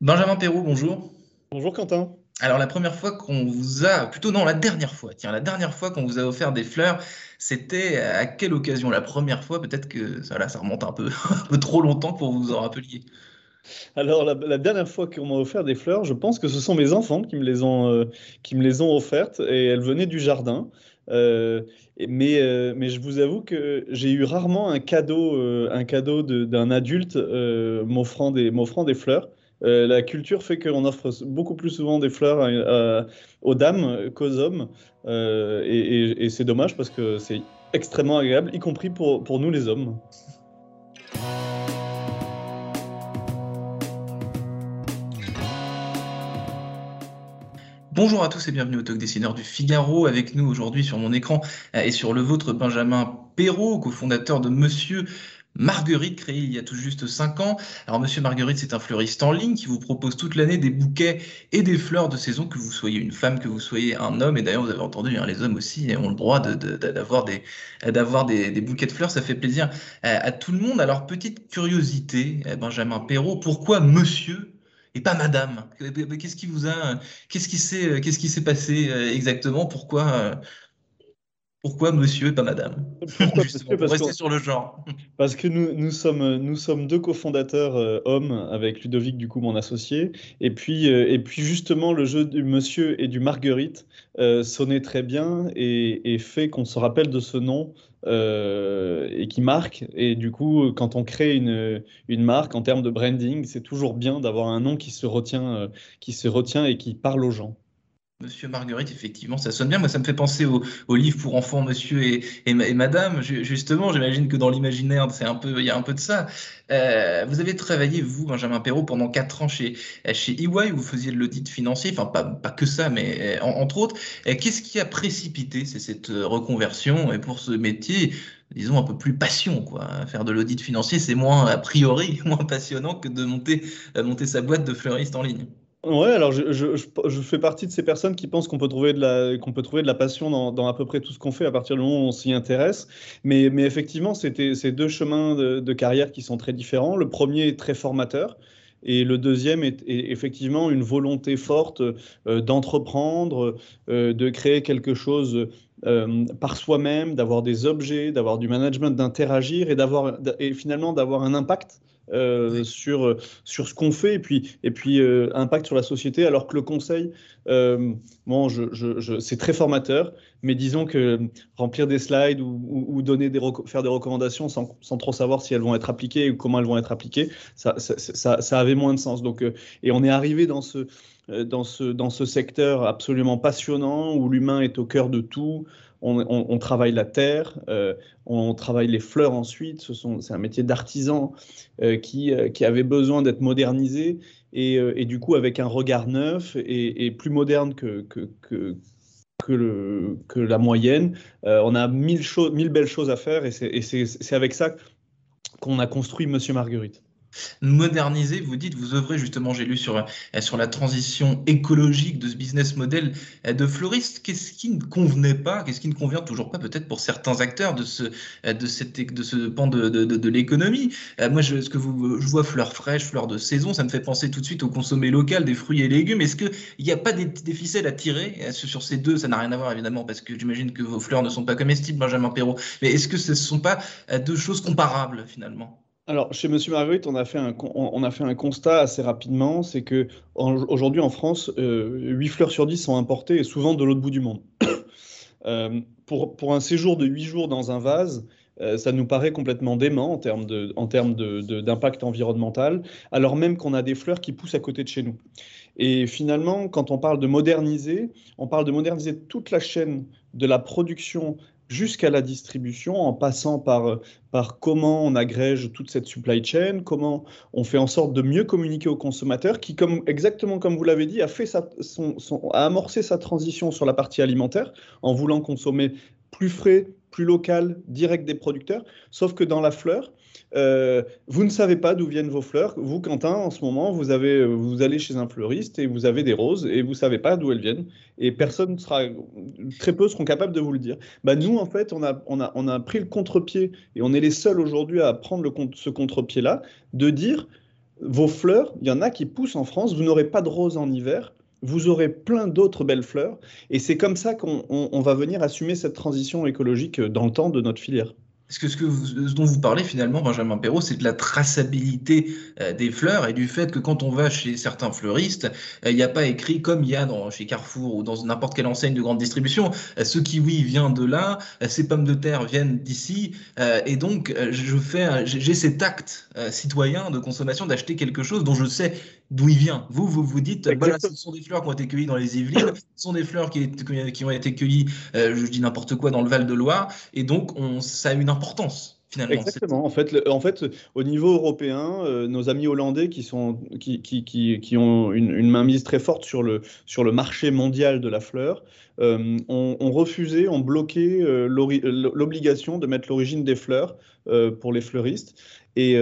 Benjamin Perrault, bonjour. Bonjour Quentin. Alors la première fois qu'on vous a, plutôt non, la dernière fois, tiens, la dernière fois qu'on vous a offert des fleurs, c'était à quelle occasion? La première fois, peut-être que ça, là, ça remonte un peu, un peu trop longtemps pour vous en rappeliez. Alors la, la dernière fois qu'on m'a offert des fleurs, je pense que ce sont mes enfants qui me les ont, euh, qui me les ont offertes et elles venaient du jardin. Euh, mais, euh, mais je vous avoue que j'ai eu rarement un cadeau, un cadeau de- d'un adulte m'offrant des, m'offrant des fleurs. Euh, la culture fait qu'on offre beaucoup plus souvent des fleurs aux dames qu'aux hommes. Euh, et c'est dommage parce que c'est extrêmement agréable, y compris pour, pour nous les hommes. Bonjour à tous et bienvenue au Talk Dessineur du Figaro. Avec nous aujourd'hui sur mon écran euh, et sur le vôtre, Benjamin Perrault, cofondateur de Monsieur Marguerite, créé il y a tout juste 5 ans. Alors Monsieur Marguerite, c'est un fleuriste en ligne qui vous propose toute l'année des bouquets et des fleurs de saison, que vous soyez une femme, que vous soyez un homme. Et d'ailleurs, vous avez entendu, hein, les hommes aussi ont le droit d'avoir des, bouquets de fleurs. Ça fait plaisir à tout le monde. Alors, petite curiosité, euh, Benjamin Perrault, pourquoi Monsieur et pas Madame? Qu'est-ce qui vous a... Qu'est-ce qui s'est, qu'est-ce qui s'est passé euh, exactement? Pourquoi, euh, pourquoi monsieur et pas madame? Pourquoi monsieur? Parce rester sur le genre. Parce que nous, nous sommes, nous sommes deux cofondateurs euh, hommes avec Ludovic, du coup, mon associé. Et puis, euh, et puis justement, le jeu du monsieur et du Marguerite euh, sonnait très bien et, et fait qu'on se rappelle de ce nom euh, et qui marque. Et du coup, quand on crée une, une marque en termes de branding, c'est toujours bien d'avoir un nom qui se retient, euh, qui se retient et qui parle aux gens. Monsieur Marguerite, effectivement, ça sonne bien. Moi, ça me fait penser au, au livre pour enfants, Monsieur et, et, ma- et Madame. Ju- Justement, j'imagine que dans l'imaginaire, c'est un peu, il y a un peu de ça. Euh, vous avez travaillé, vous, Benjamin Perrault, pendant quatre ans chez, chez EY, où vous faisiez de l'audit financier. Enfin, pas, pas que ça, mais en- entre autres. Qu'est-ce qui a précipité cette euh, reconversion et pour ce métier, disons, un peu plus passion, quoi. Faire de l'audit financier, c'est moins, a priori, moins passionnant que de monter, euh, monter sa boîte de fleuriste en ligne? Ouais, alors je, je- je- fais partie de ces personnes qui pensent qu'on peut trouver de la, qu'on peut trouver de la passion dans, dans à peu près tout ce qu'on fait à partir du moment où on s'y intéresse. Mais, mais effectivement, c'était ces deux chemins de, carrière qui sont très différents. Le premier est très formateur. Et le deuxième est, effectivement une volonté forte euh, d'entreprendre, euh, de créer quelque chose euh, par soi-même, d'avoir des objets, d'avoir du management, d'interagir et et finalement d'avoir un impact euh, sur, sur ce qu'on fait et puis, et puis euh, impact sur la société, alors que le conseil, euh, bon, je, je, je, c'est très formateur, mais disons que remplir des slides ou, ou, ou donner des faire des recommandations sans, sans, trop savoir si elles vont être appliquées ou comment elles vont être appliquées, ça, ça, ça, ça avait moins de sens. Donc, euh, et on est arrivé dans ce, dans, ce, dans ce secteur absolument passionnant où l'humain est au cœur de tout. On, travaille la terre, euh, on travaille les fleurs ensuite. C'est un métier d'artisan euh, qui, euh, qui, avait besoin d'être modernisé et, du coup avec un regard neuf et, plus moderne que, la moyenne. On a mille, mille belles choses à faire et c'est avec ça qu'on a construit Monsieur Marguerite moderniser, vous dites, vous œuvrez justement, j'ai lu sur, sur la transition écologique de ce business model de fleuriste. Qu'est-ce qui ne convenait pas, qu'est-ce qui ne convient toujours pas peut-être pour certains acteurs de ce, de cette, de ce pan de, de, de, l'économie? Moi, je, ce que je vois fleurs fraîches, fleurs de saison, ça me fait penser tout de suite au consommé local des fruits et légumes. Est-ce qu'il n'y a pas des, des, ficelles à tirer sur ces deux? Ça n'a rien à voir évidemment parce que j'imagine que vos fleurs ne sont pas comestibles, Benjamin Perrault. Mais est-ce que ce ne sont pas deux choses comparables finalement? Alors, chez Monsieur Marguerite, on a fait un, on a fait un constat assez rapidement, c'est que aujourd'hui en France, euh, 8 fleurs sur 10 sont importées et souvent de l'autre bout du monde. euh, pour, pour, un séjour de 8 jours dans un vase, euh, ça nous paraît complètement dément en termes en termes d'impact environnemental, alors même qu'on a des fleurs qui poussent à côté de chez nous. Et finalement, quand on parle de moderniser, on parle de moderniser toute la chaîne de la production jusqu'à la distribution, en passant par, par comment on agrège toute cette supply chain, comment on fait en sorte de mieux communiquer aux consommateurs, qui, comme, exactement comme vous l'avez dit, a, fait son, a amorcé sa transition sur la partie alimentaire en voulant consommer plus frais, plus local, direct des producteurs, sauf que dans la fleur, euh, vous ne savez pas d'où viennent vos fleurs. Vous, Quentin, en ce moment, vous, allez chez un fleuriste et vous avez des roses et vous ne savez pas d'où elles viennent. Et personne sera, très peu seront capables de vous le dire. Bah, nous, en fait, on a, pris le contre-pied et on est les seuls aujourd'hui à prendre ce contre-pied-là, de dire vos fleurs, il y en a qui poussent en France, vous n'aurez pas de roses en hiver, vous aurez plein d'autres belles fleurs. Et c'est comme ça qu'on va venir assumer cette transition écologique dans le temps de notre filière. Parce que ce, dont vous parlez finalement, Benjamin Perrault, c'est de la traçabilité euh, des fleurs et du fait que quand on va chez certains fleuristes, euh, il n'y a pas écrit comme il y a dans, chez Carrefour ou dans n'importe quelle enseigne de grande distribution, euh, ce kiwi vient de là, ces pommes de terre viennent d'ici, et donc je j'ai cet acte citoyen de consommation d'acheter quelque chose dont je sais d'où il vient. Vous, vous vous dites, ce sont des fleurs qui ont été cueillies dans les Yvelines, ce sont des fleurs qui, qui ont été cueillies, je dis n'importe quoi, dans le Val-de-Loire, et donc on, ça a une importance. Exactement. En fait, au niveau européen, euh, nos amis hollandais qui, ont une, mainmise très forte sur le, marché mondial de la fleur euh, ont, refusé, ont bloqué euh, l'obligation de mettre l'origine des fleurs pour les fleuristes. Et,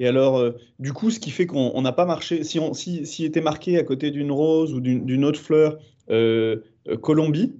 alors, du coup, ce qui fait qu'on n'a pas marché, si, on, était marqué à côté d'une rose ou d'une autre fleur Colombie,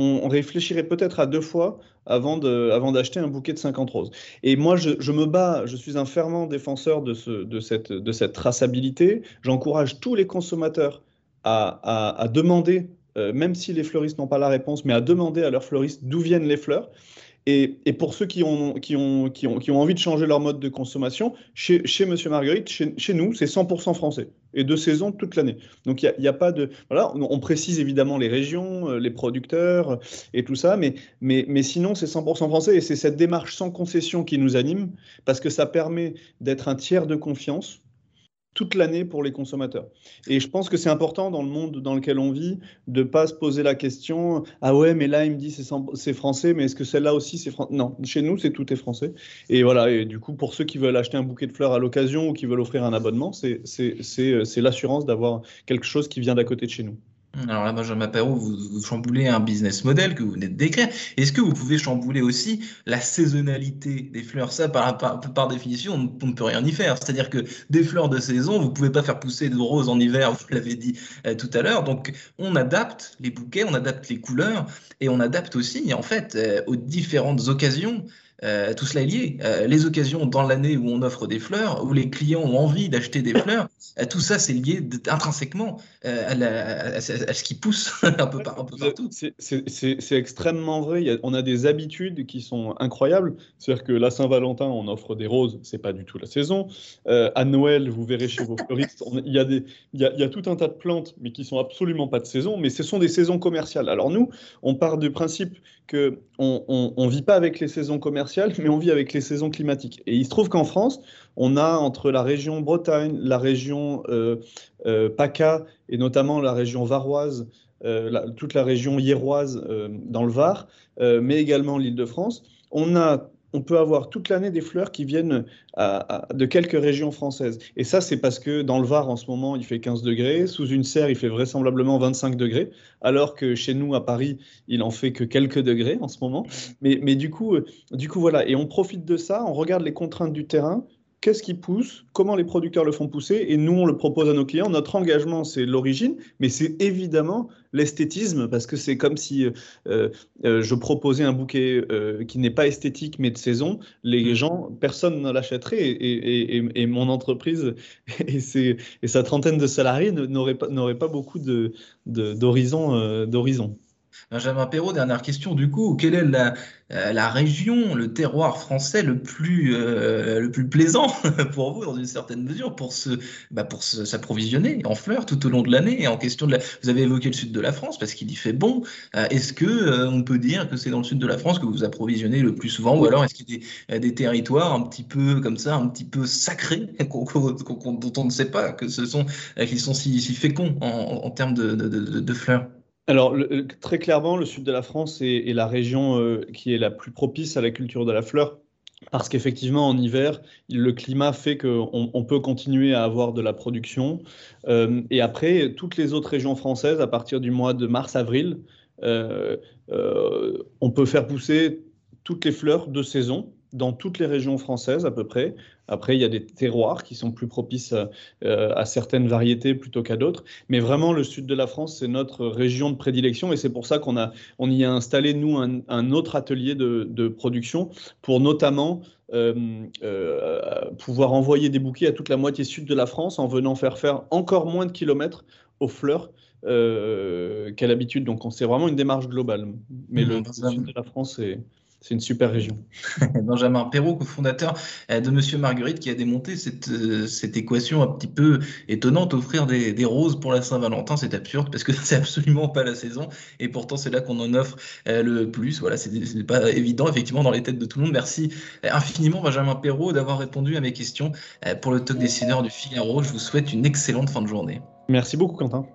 on, réfléchirait peut-être à deux fois avant d'acheter un bouquet de 50 roses. Et moi, je, me bats, je suis un fervent défenseur de, cette, traçabilité. J'encourage tous les consommateurs à, demander, euh, même si les fleuristes n'ont pas la réponse, mais à demander à leurs fleuristes d'où viennent les fleurs. Et, pour ceux qui ont, qui, ont, qui, ont, qui ont envie de changer leur mode de consommation, chez, chez Monsieur Marguerite, chez, nous, c'est 100% français et de saison toute l'année. Donc il n'y a, pas de... Voilà, on précise évidemment les régions, euh, les producteurs euh, et tout ça, mais, mais, mais sinon c'est 100% français et c'est cette démarche sans concession qui nous anime parce que ça permet d'être un tiers de confiance toute l'année pour les consommateurs. Et je pense que c'est important dans le monde dans lequel on vit de pas se poser la question ah ouais mais là il me dit c'est français mais est-ce que celle-là aussi c'est français Non, chez nous c'est tout est français. Et voilà et du coup pour ceux qui veulent acheter un bouquet de fleurs à l'occasion ou qui veulent offrir un abonnement, c'est l'assurance d'avoir quelque chose qui vient d'à côté de chez nous. Alors là, Benjamin Perrault, vous, vous, chamboulez un business model que vous venez de décrire. Est-ce que vous pouvez chambouler aussi la saisonnalité des fleurs? Ça, par, par, définition, on, ne peut rien y faire. C'est-à-dire que des fleurs de saison, vous ne pouvez pas faire pousser de roses en hiver, vous l'avez dit euh, tout à l'heure. Donc, on adapte les bouquets, on adapte les couleurs et on adapte aussi, en fait, euh, aux différentes occasions euh, tout cela est lié. Euh, les occasions dans l'année où on offre des fleurs, où les clients ont envie d'acheter des fleurs, euh, tout ça c'est lié intrinsèquement à, ce qui pousse un peu, par, un peu partout. C'est extrêmement vrai. on a des habitudes qui sont incroyables. C'est-à-dire que la Saint-Valentin, on offre des roses, c'est pas du tout la saison. à Noël, vous verrez chez vos fleuristes, il y, a tout un tas de plantes, mais qui sont absolument pas de saison, mais ce sont des saisons commerciales. Alors nous, on part du principe qu'on ne on, vit pas avec les saisons commerciales, mais on vit avec les saisons climatiques. Et il se trouve qu'en France, on a entre la région Bretagne, la région euh, euh, PACA et notamment la région varoise, euh, toute la région hiéroise dans le Var, mais également l'Île-de-France, on a on peut avoir toute l'année des fleurs qui viennent de quelques régions françaises. Et ça, c'est parce que dans le Var, en ce moment, il fait 15 degrés. Sous une serre, il fait vraisemblablement 25 degrés. Alors que chez nous, à Paris, il en fait que quelques degrés en ce moment. Mais, mais du, coup, euh, du coup, voilà. Et on profite de ça, on regarde les contraintes du terrain qu'est-ce qui pousse, comment les producteurs le font pousser, et nous, on le propose à nos clients. Notre engagement, c'est l'origine, mais c'est évidemment l'esthétisme, parce que c'est comme si euh, euh, je proposais un bouquet euh, qui n'est pas esthétique, mais de saison. Les mmh. gens, personne ne l'achèterait, et, mon entreprise et, et, sa trentaine de salariés n'auraient pas, pas beaucoup d'horizon. De, Benjamin Perrault, dernière question du coup. Quelle est la, euh, région, le terroir français le plus, euh, le plus plaisant pour vous dans une certaine mesure pour se, bah pour s'approvisionner en fleurs tout au long de l'année? En question de vous avez évoqué le sud de la France parce qu'il y fait bon. Euh, est-ce que on peut dire que c'est dans le sud de la France que vous approvisionnez le plus souvent, ou alors est-ce qu'il y a des, territoires un petit peu comme ça, un petit peu sacrés dont on ne sait pas que ce sont, qui sont si, féconds en, termes de fleurs? Alors, très clairement, le sud de la France est, la région euh, qui est la plus propice à la culture de la fleur. Parce qu'effectivement, en hiver, le climat fait qu'on peut continuer à avoir de la production. Euh, et après, toutes les autres régions françaises, à partir du mois de mars-avril, euh, on peut faire pousser toutes les fleurs de saison dans toutes les régions françaises à peu près. Après, il y a des terroirs qui sont plus propices euh, à, certaines variétés plutôt qu'à d'autres. Mais vraiment, le sud de la France, c'est notre région de prédilection et c'est pour ça qu'on a, on y a installé, nous, un, autre atelier de, production pour notamment euh, euh, pouvoir envoyer des bouquets à toute la moitié sud de la France en venant faire faire encore moins de kilomètres aux fleurs qu'à l'habitude. Donc, c'est vraiment une démarche globale. Mais le, le sud de la France, c'est c'est une super région. Benjamin Perrault, cofondateur euh, de Monsieur Marguerite, qui a démonté cette, euh, cette équation un petit peu étonnante, offrir des, des roses pour la Saint-Valentin, c'est absurde parce que c'est absolument pas la saison et pourtant c'est là qu'on en offre euh, le plus. Voilà, c'est pas évident effectivement dans les têtes de tout le monde. Merci infiniment Benjamin Perrault d'avoir répondu à mes questions pour le talk décideur du Figaro. Je vous souhaite une excellente fin de journée. Merci beaucoup Quentin.